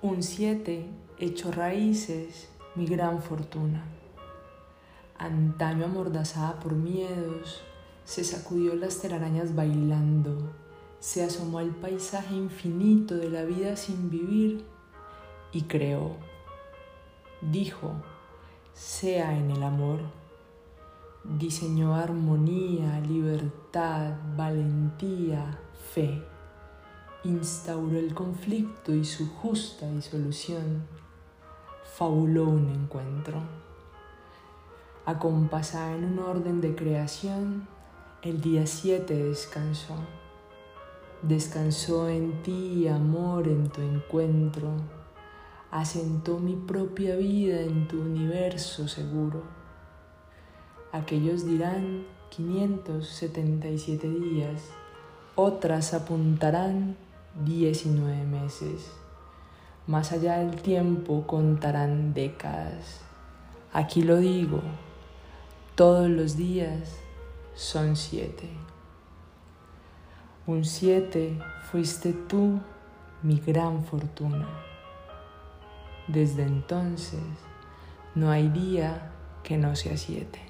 Un siete hecho raíces, mi gran fortuna. Antaño amordazada por miedos, se sacudió las telarañas bailando, se asomó al paisaje infinito de la vida sin vivir y creó. Dijo, sea en el amor. Diseñó armonía, libertad, valentía, fe. Instauró el conflicto y su justa disolución. Fabuló un encuentro. Acompasada en un orden de creación, el día 7 descansó. Descansó en ti, amor, en tu encuentro asentó mi propia vida en tu universo seguro. Aquellos dirán 577 días, otras apuntarán 19 meses. Más allá del tiempo contarán décadas. Aquí lo digo, todos los días son siete. Un siete fuiste tú, mi gran fortuna. Desde entonces no hay día que no sea siete.